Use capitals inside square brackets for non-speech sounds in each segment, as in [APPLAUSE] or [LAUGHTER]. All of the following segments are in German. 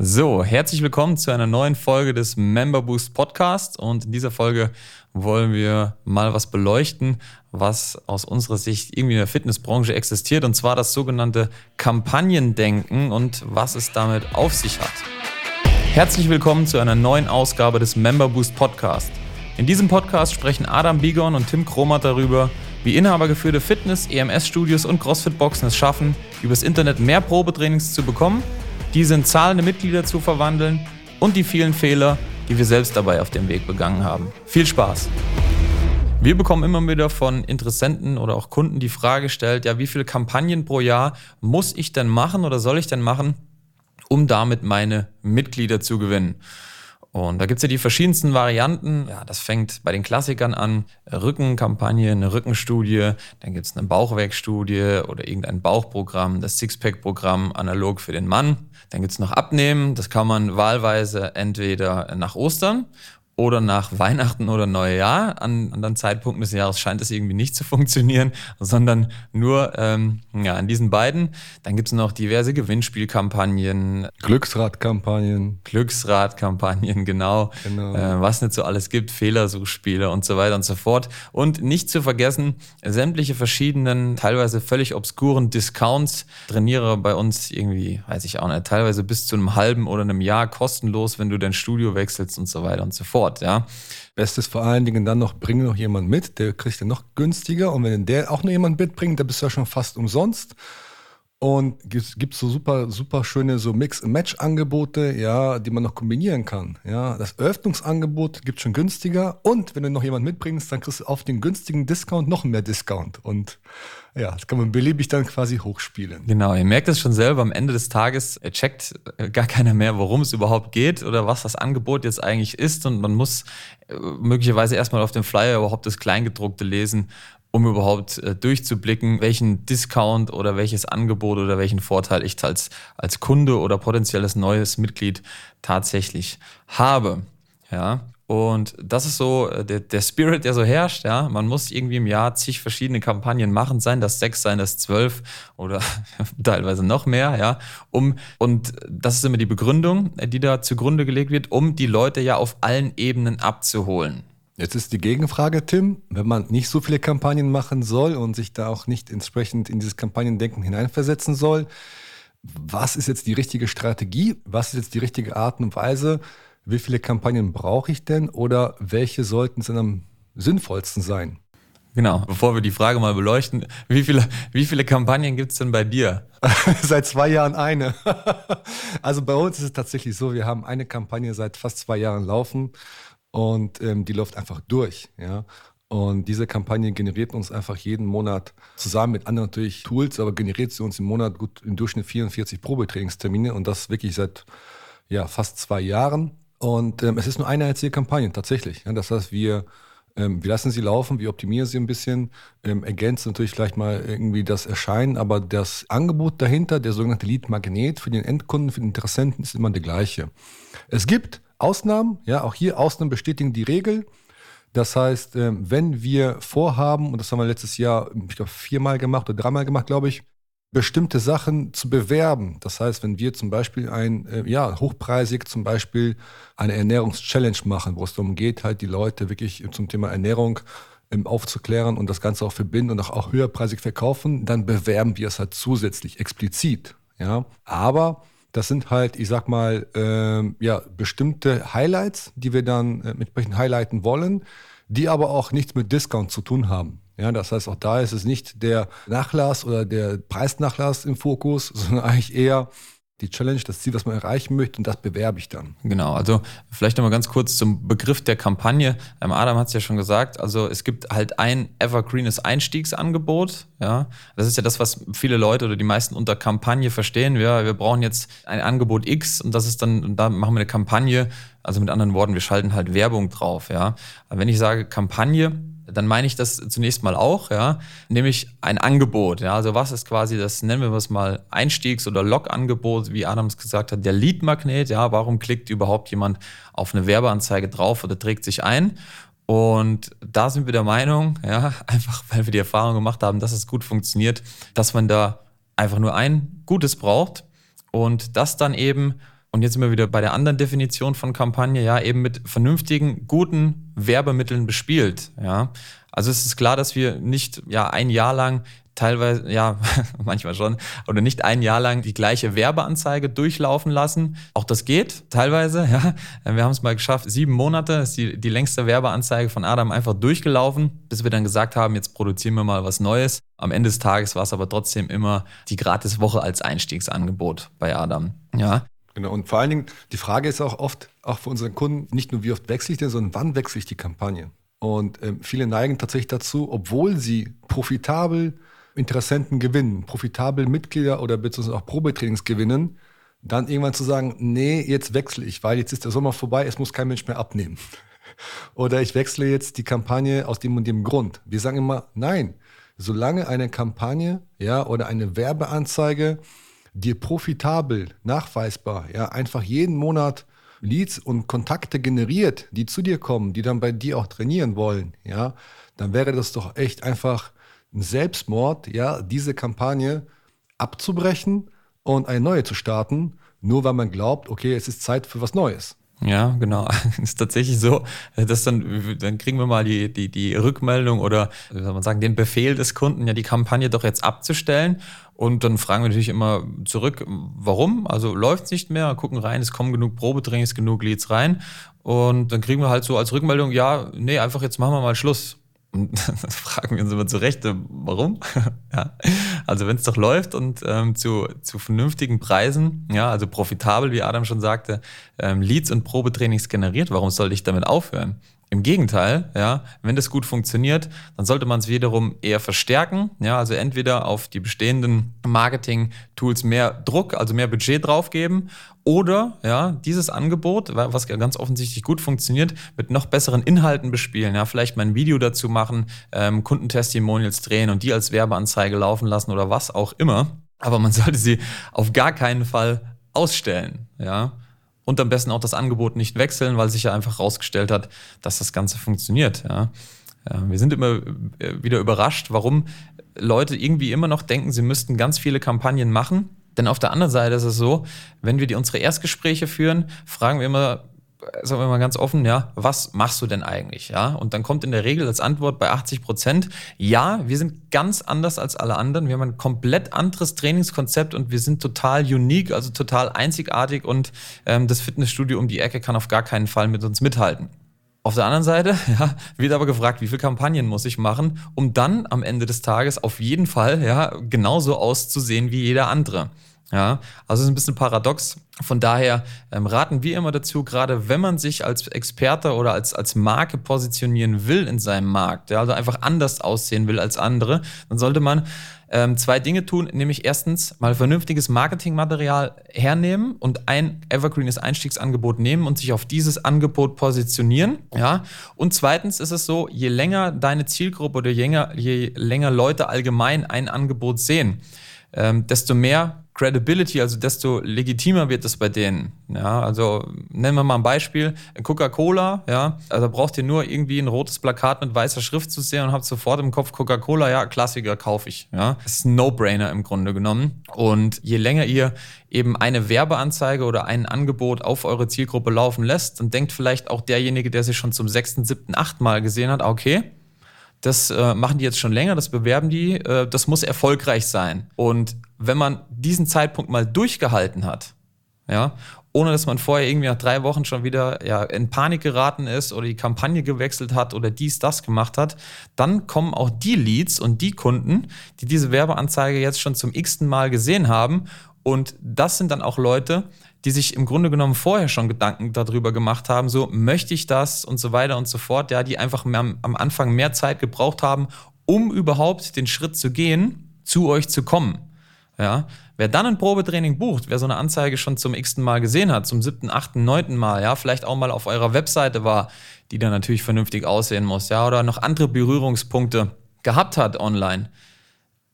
So, herzlich willkommen zu einer neuen Folge des Member Boost Podcast. Und in dieser Folge wollen wir mal was beleuchten, was aus unserer Sicht irgendwie in der Fitnessbranche existiert, und zwar das sogenannte Kampagnendenken und was es damit auf sich hat. Herzlich willkommen zu einer neuen Ausgabe des Member Boost Podcast. In diesem Podcast sprechen Adam Bigon und Tim Kromat darüber, wie inhabergeführte Fitness-, EMS-Studios und CrossFit-Boxen es schaffen, übers Internet mehr Probetrainings zu bekommen – diese in zahlende Mitglieder zu verwandeln und die vielen Fehler, die wir selbst dabei auf dem Weg begangen haben. Viel Spaß! Wir bekommen immer wieder von Interessenten oder auch Kunden die Frage gestellt, ja, wie viele Kampagnen pro Jahr muss ich denn machen oder soll ich denn machen, um damit meine Mitglieder zu gewinnen? Und da gibt es ja die verschiedensten Varianten. Ja, das fängt bei den Klassikern an. Rückenkampagne, eine Rückenstudie, dann gibt es eine Bauchwerkstudie oder irgendein Bauchprogramm, das Sixpack-Programm analog für den Mann. Dann gibt es noch Abnehmen, das kann man wahlweise entweder nach Ostern oder nach Weihnachten oder Neujahr. An anderen Zeitpunkten des Jahres scheint es irgendwie nicht zu funktionieren, sondern nur ähm, ja, an diesen beiden. Dann gibt es noch diverse Gewinnspielkampagnen. Glücksradkampagnen. Glücksradkampagnen, genau. genau. Äh, was nicht so alles gibt, Fehlersuchspiele und so weiter und so fort. Und nicht zu vergessen, sämtliche verschiedenen, teilweise völlig obskuren Discounts. Trainiere bei uns irgendwie, weiß ich auch nicht, teilweise bis zu einem halben oder einem Jahr kostenlos, wenn du dein Studio wechselst und so weiter und so fort fort, ja. Bestes vor allen Dingen dann noch, bring noch jemand mit, der kriegt dann noch günstiger. Und wenn der auch noch jemand mitbringt, dann bist du ja schon fast umsonst. Und es gibt so super, super schöne so Mix-and-Match-Angebote, ja, die man noch kombinieren kann. Ja, das Eröffnungsangebot gibt schon günstiger. Und wenn du noch jemand mitbringst, dann kriegst du auf den günstigen Discount noch mehr Discount. Und ja, das kann man beliebig dann quasi hochspielen. Genau, ihr merkt es schon selber, am Ende des Tages checkt äh, gar keiner mehr, worum es überhaupt geht oder was das Angebot jetzt eigentlich ist. Und man muss äh, möglicherweise erstmal auf dem Flyer überhaupt das Kleingedruckte lesen, um überhaupt äh, durchzublicken, welchen Discount oder welches Angebot oder welchen Vorteil ich als, als Kunde oder potenzielles neues Mitglied tatsächlich habe. Ja, und das ist so äh, der, der Spirit, der so herrscht. Ja, man muss irgendwie im Jahr zig verschiedene Kampagnen machen, sein das sechs, sein das zwölf oder [LAUGHS] teilweise noch mehr. Ja, um und das ist immer die Begründung, die da zugrunde gelegt wird, um die Leute ja auf allen Ebenen abzuholen. Jetzt ist die Gegenfrage, Tim, wenn man nicht so viele Kampagnen machen soll und sich da auch nicht entsprechend in dieses Kampagnendenken hineinversetzen soll, was ist jetzt die richtige Strategie? Was ist jetzt die richtige Art und Weise? Wie viele Kampagnen brauche ich denn oder welche sollten es denn am sinnvollsten sein? Genau, bevor wir die Frage mal beleuchten, wie viele, wie viele Kampagnen gibt es denn bei dir? [LAUGHS] seit zwei Jahren eine. [LAUGHS] also bei uns ist es tatsächlich so, wir haben eine Kampagne seit fast zwei Jahren laufen und ähm, die läuft einfach durch. Ja? Und diese Kampagne generiert uns einfach jeden Monat zusammen mit anderen natürlich Tools, aber generiert sie uns im Monat gut im Durchschnitt 44 Probetrainingstermine und das wirklich seit ja, fast zwei Jahren. Und ähm, es ist nur eine einzige Kampagne tatsächlich. Ja? Das heißt, wir ähm, wir lassen sie laufen, wir optimieren sie ein bisschen, ähm, ergänzen natürlich vielleicht mal irgendwie das Erscheinen, aber das Angebot dahinter, der sogenannte Lead-Magnet für den Endkunden, für den Interessenten, ist immer der gleiche. Es gibt Ausnahmen, ja, auch hier Ausnahmen bestätigen die Regel. Das heißt, ähm, wenn wir vorhaben, und das haben wir letztes Jahr, ich glaube, viermal gemacht oder dreimal gemacht, glaube ich, bestimmte Sachen zu bewerben. Das heißt, wenn wir zum Beispiel ein, äh, ja, hochpreisig zum Beispiel eine Ernährungschallenge machen, wo es darum geht, halt die Leute wirklich zum Thema Ernährung ähm, aufzuklären und das Ganze auch verbinden und auch, auch höherpreisig verkaufen, dann bewerben wir es halt zusätzlich explizit. Ja, aber das sind halt, ich sag mal, ähm, ja, bestimmte Highlights, die wir dann äh, entsprechend highlighten wollen, die aber auch nichts mit Discount zu tun haben. Ja, das heißt, auch da ist es nicht der Nachlass oder der Preisnachlass im Fokus, [LAUGHS] sondern eigentlich eher die Challenge, das Ziel, was man erreichen möchte, und das bewerbe ich dann. Genau, also vielleicht nochmal ganz kurz zum Begriff der Kampagne. Ähm, Adam hat es ja schon gesagt, also es gibt halt ein evergreenes Einstiegsangebot. Ja, das ist ja das, was viele Leute oder die meisten unter Kampagne verstehen. Ja, wir brauchen jetzt ein Angebot X und das ist dann, und da machen wir eine Kampagne. Also mit anderen Worten, wir schalten halt Werbung drauf. Ja, Aber wenn ich sage Kampagne, dann meine ich das zunächst mal auch, ja, nämlich ein Angebot. Ja, also was ist quasi das, nennen wir es mal Einstiegs- oder Log-Angebot, wie Adams gesagt hat, der Lead-Magnet. Ja, warum klickt überhaupt jemand auf eine Werbeanzeige drauf oder trägt sich ein? Und da sind wir der Meinung, ja, [LAUGHS] einfach weil wir die Erfahrung gemacht haben, dass es gut funktioniert, dass man da einfach nur ein Gutes braucht und das dann eben Und jetzt sind wir wieder bei der anderen Definition von Kampagne, ja, eben mit vernünftigen, guten Werbemitteln bespielt, ja. Also es ist klar, dass wir nicht ja ein Jahr lang teilweise, ja, [LAUGHS] manchmal schon, oder nicht ein Jahr lang die gleiche Werbeanzeige durchlaufen lassen. Auch das geht teilweise, ja. Wir haben es mal geschafft, sieben Monate ist die, die längste Werbeanzeige von Adam einfach durchgelaufen, bis wir dann gesagt haben, jetzt produzieren wir mal was Neues. Am Ende des Tages war es aber trotzdem immer die Gratiswoche als Einstiegsangebot bei Adam, ja. Genau, und vor allen Dingen, die Frage ist auch oft, auch für unseren Kunden, nicht nur wie oft wechsle ich denn, sondern wann wechsle ich die Kampagne? Und ähm, viele neigen tatsächlich dazu, obwohl sie profitabel Interessenten gewinnen, profitabel Mitglieder oder beziehungsweise auch Probetrainings gewinnen, dann irgendwann zu sagen, nee, jetzt wechsle ich, weil jetzt ist der Sommer vorbei, es muss kein Mensch mehr abnehmen. [LAUGHS] Oder ich wechsle jetzt die Kampagne aus dem und dem Grund. Wir sagen immer, nein, solange eine Kampagne, ja, oder eine Werbeanzeige dir profitabel, nachweisbar, ja, einfach jeden Monat Leads und Kontakte generiert, die zu dir kommen, die dann bei dir auch trainieren wollen, ja, dann wäre das doch echt einfach ein Selbstmord, ja, diese Kampagne abzubrechen und eine neue zu starten, nur weil man glaubt, okay, es ist Zeit für was Neues. Ja, genau. [LAUGHS] ist tatsächlich so, dass dann, dann kriegen wir mal die, die, die Rückmeldung oder, wie soll man sagen, den Befehl des Kunden, ja, die Kampagne doch jetzt abzustellen. Und dann fragen wir natürlich immer zurück, warum? Also läuft es nicht mehr, gucken rein, es kommen genug Probetrainings, genug Leads rein. Und dann kriegen wir halt so als Rückmeldung, ja, nee, einfach jetzt machen wir mal Schluss. [LAUGHS] Und fragen wir uns immer zurecht, äh, warum? [LAUGHS] ja. Also wenn es doch läuft und ähm, zu, zu vernünftigen Preisen, ja, also profitabel, wie Adam schon sagte, ähm, Leads und Probetrainings generiert, warum sollte ich damit aufhören? Im Gegenteil, ja, wenn das gut funktioniert, dann sollte man es wiederum eher verstärken. Ja, also entweder auf die bestehenden Marketing-Tools mehr Druck, also mehr Budget draufgeben, oder ja, dieses Angebot, was ganz offensichtlich gut funktioniert, mit noch besseren Inhalten bespielen. Ja, vielleicht mal ein Video dazu machen, ähm, Kundentestimonials drehen und die als Werbeanzeige laufen lassen oder was auch immer. Aber man [LAUGHS] sollte sie auf gar keinen Fall ausstellen. Ja, und am besten auch das Angebot nicht wechseln, weil sich ja einfach herausgestellt hat, dass das Ganze funktioniert. Ja. ja. wir sind immer äh, wieder überrascht, warum Leute irgendwie immer noch denken, sie müssten ganz viele Kampagnen machen. Denn auf der anderen Seite ist es so, wenn wir die, unsere Erstgespräche führen, fragen wir immer, sagen wir mal ganz offen, ja, was machst du denn eigentlich? Ja, und dann kommt in der Regel als Antwort bei 80 Prozent, ja, wir sind ganz anders als alle anderen. Wir haben ein komplett anderes Trainingskonzept und wir sind total unique, also total einzigartig und ähm, das Fitnessstudio um die Ecke kann auf gar keinen Fall mit uns mithalten. Auf der anderen Seite [LAUGHS] ja, wird aber gefragt, wie viele Kampagnen muss ich machen, um dann am Ende des Tages auf jeden Fall ja, genauso auszusehen wie jeder andere. Ja, also es ist ein bisschen paradox. Von daher ähm, raten wir immer dazu, gerade wenn man sich als Experte oder als, als Marke positionieren will in seinem Markt, ja, also einfach anders aussehen will als andere, dann sollte man ähm, zwei Dinge tun, nämlich erstens mal vernünftiges Marketingmaterial hernehmen und ein evergreenes Einstiegsangebot nehmen und sich auf dieses Angebot positionieren. Ja? Und zweitens ist es so, je länger deine Zielgruppe oder je länger, je länger Leute allgemein ein Angebot sehen, ähm, desto mehr Credibility, also desto legitimer wird es bei denen. Ja, also nennen wir mal ein Beispiel. Coca-Cola, ja, also braucht ihr nur irgendwie ein rotes Plakat mit weißer Schrift zu sehen und habt sofort im Kopf Coca-Cola, ja, Klassiker kaufe ich. Ja, das ist ein No-Brainer im Grunde genommen. Und je länger ihr eben eine Werbeanzeige oder ein Angebot auf eure Zielgruppe laufen lässt, dann denkt vielleicht auch derjenige, der sich schon zum sechsten, siebten, achten Mal gesehen hat, okay, das äh, machen die jetzt schon länger, das bewerben die, äh, das muss erfolgreich sein. Und wenn man diesen Zeitpunkt mal durchgehalten hat, ja, ohne dass man vorher irgendwie nach drei Wochen schon wieder ja, in Panik geraten ist oder die Kampagne gewechselt hat oder dies, das gemacht hat, dann kommen auch die Leads und die Kunden, die diese Werbeanzeige jetzt schon zum x-ten Mal gesehen haben. Und das sind dann auch Leute, die sich im Grunde genommen vorher schon Gedanken darüber gemacht haben, so möchte ich das und so weiter und so fort, ja, die einfach am, am Anfang mehr Zeit gebraucht haben, um überhaupt den Schritt zu gehen, zu euch zu kommen. Ja, wer dann ein Probetraining bucht, wer so eine Anzeige schon zum x-ten Mal gesehen hat, zum siebten, achten, neunten Mal, ja, vielleicht auch mal auf eurer Webseite war, die dann natürlich vernünftig aussehen muss, ja, oder noch andere Berührungspunkte gehabt hat online,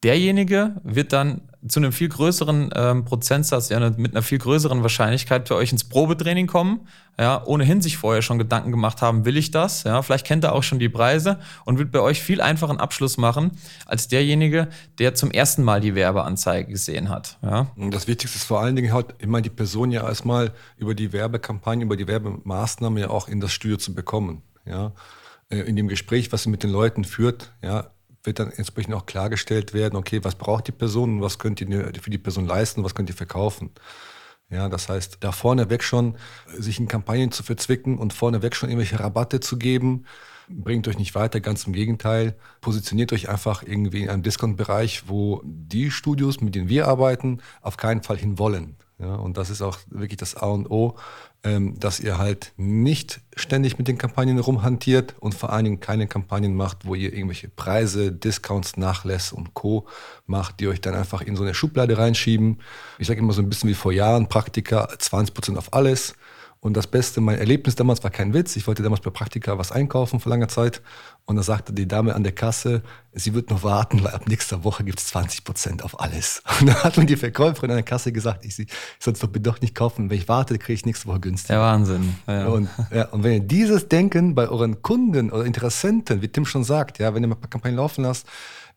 derjenige wird dann zu einem viel größeren ähm, Prozentsatz, ja, mit einer viel größeren Wahrscheinlichkeit für euch ins Probetraining kommen, ja, ohnehin sich vorher schon Gedanken gemacht haben, will ich das, ja, vielleicht kennt er auch schon die Preise und wird bei euch viel einfachen Abschluss machen, als derjenige, der zum ersten Mal die Werbeanzeige gesehen hat, ja. Das Wichtigste ist vor allen Dingen halt immer die Person ja erstmal über die Werbekampagne, über die Werbemaßnahme ja auch in das Studio zu bekommen, ja. Äh, in dem Gespräch, was sie mit den Leuten führt, ja, wird dann entsprechend auch klargestellt werden, okay, was braucht die Person und was könnt ihr für die Person leisten, was könnt ihr verkaufen. Ja, das heißt, da vorneweg schon sich in Kampagnen zu verzwicken und vorneweg schon irgendwelche Rabatte zu geben, bringt euch nicht weiter, ganz im Gegenteil. Positioniert euch einfach irgendwie in einem Discount-Bereich, wo die Studios, mit denen wir arbeiten, auf keinen Fall hin wollen. Ja, und das ist auch wirklich das A und O, ähm, dass ihr halt nicht ständig mit den Kampagnen rumhantiert und vor allen Dingen keine Kampagnen macht, wo ihr irgendwelche Preise, Discounts, Nachlässe und Co. macht, die euch dann einfach in so eine Schublade reinschieben. Ich sage immer so ein bisschen wie vor Jahren, Praktika 20% auf alles und das Beste, mein Erlebnis damals war kein Witz. Ich wollte damals bei Praktika was einkaufen vor langer Zeit. Und da sagte die Dame an der Kasse, sie wird noch warten, weil ab nächster Woche gibt es 20 Prozent auf alles. [LAUGHS] Und dann hat mir die Verkäuferin an der Kasse gesagt, ich, ich soll es doch bitte doch nicht kaufen. Wenn ich warte, kriege ich nächste Woche günstig. Der Wahnsinn. Ja. Und, ja, und wenn ihr dieses Denken bei euren Kunden oder Interessenten, wie Tim schon sagt, ja, wenn ihr mal Kampagnen laufen lasst,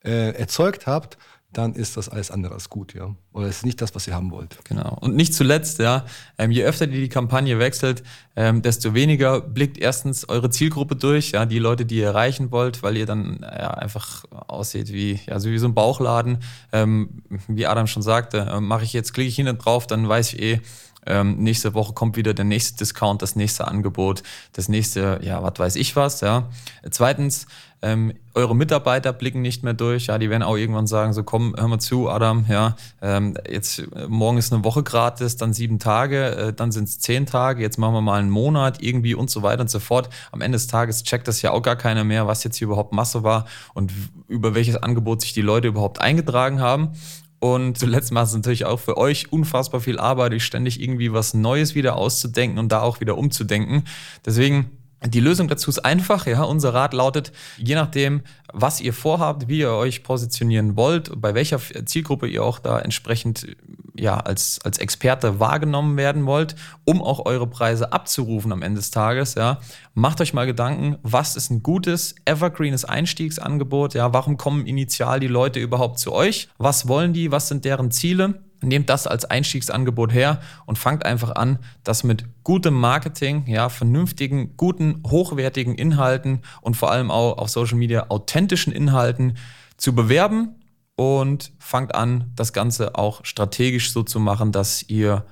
äh, erzeugt habt, dann ist das alles andere als gut, ja. Oder es ist nicht das, was ihr haben wollt. Genau. Und nicht zuletzt, ja, ähm, je öfter die, die Kampagne wechselt, ähm, desto weniger blickt erstens eure Zielgruppe durch, ja, die Leute, die ihr erreichen wollt, weil ihr dann ja, einfach aussieht wie, ja, so wie so ein Bauchladen. Ähm, wie Adam schon sagte, äh, mache ich jetzt, klicke ich hin und drauf, dann weiß ich eh, ähm, nächste Woche kommt wieder der nächste Discount, das nächste Angebot, das nächste, ja, was weiß ich was, ja. Zweitens, ähm, eure Mitarbeiter blicken nicht mehr durch, ja, die werden auch irgendwann sagen, so komm, hör mal zu, Adam, ja, ähm, jetzt äh, morgen ist eine Woche gratis, dann sieben Tage, äh, dann sind es zehn Tage, jetzt machen wir mal einen Monat irgendwie und so weiter und so fort. Am Ende des Tages checkt das ja auch gar keiner mehr, was jetzt hier überhaupt Masse war und über welches Angebot sich die Leute überhaupt eingetragen haben. Und zuletzt macht es natürlich auch für euch unfassbar viel Arbeit, ständig irgendwie was Neues wieder auszudenken und da auch wieder umzudenken. Deswegen die Lösung dazu ist einfach, ja. Unser Rat lautet, je nachdem, was ihr vorhabt, wie ihr euch positionieren wollt, bei welcher Zielgruppe ihr auch da entsprechend ja, als, als Experte wahrgenommen werden wollt, um auch eure Preise abzurufen am Ende des Tages, ja. Macht euch mal Gedanken, was ist ein gutes, evergreenes Einstiegsangebot, ja. Warum kommen initial die Leute überhaupt zu euch? Was wollen die? Was sind deren Ziele? Nehmt das als Einstiegsangebot her und fangt einfach an, das mit gutem Marketing, ja, vernünftigen, guten, hochwertigen Inhalten und vor allem auch auf Social Media authentischen Inhalten zu bewerben und fangt an, das Ganze auch strategisch so zu machen, dass ihr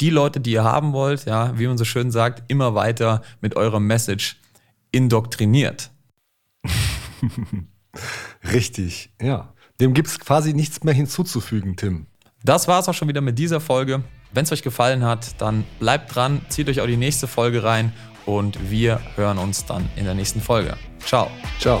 die Leute, die ihr haben wollt, ja, wie man so schön sagt, immer weiter mit eurer Message indoktriniert. [LAUGHS] Richtig, ja. Dem gibt es quasi nichts mehr hinzuzufügen, Tim. Das war es auch schon wieder mit dieser Folge. Wenn es euch gefallen hat, dann bleibt dran, zieht euch auch die nächste Folge rein und wir hören uns dann in der nächsten Folge. Ciao. Ciao.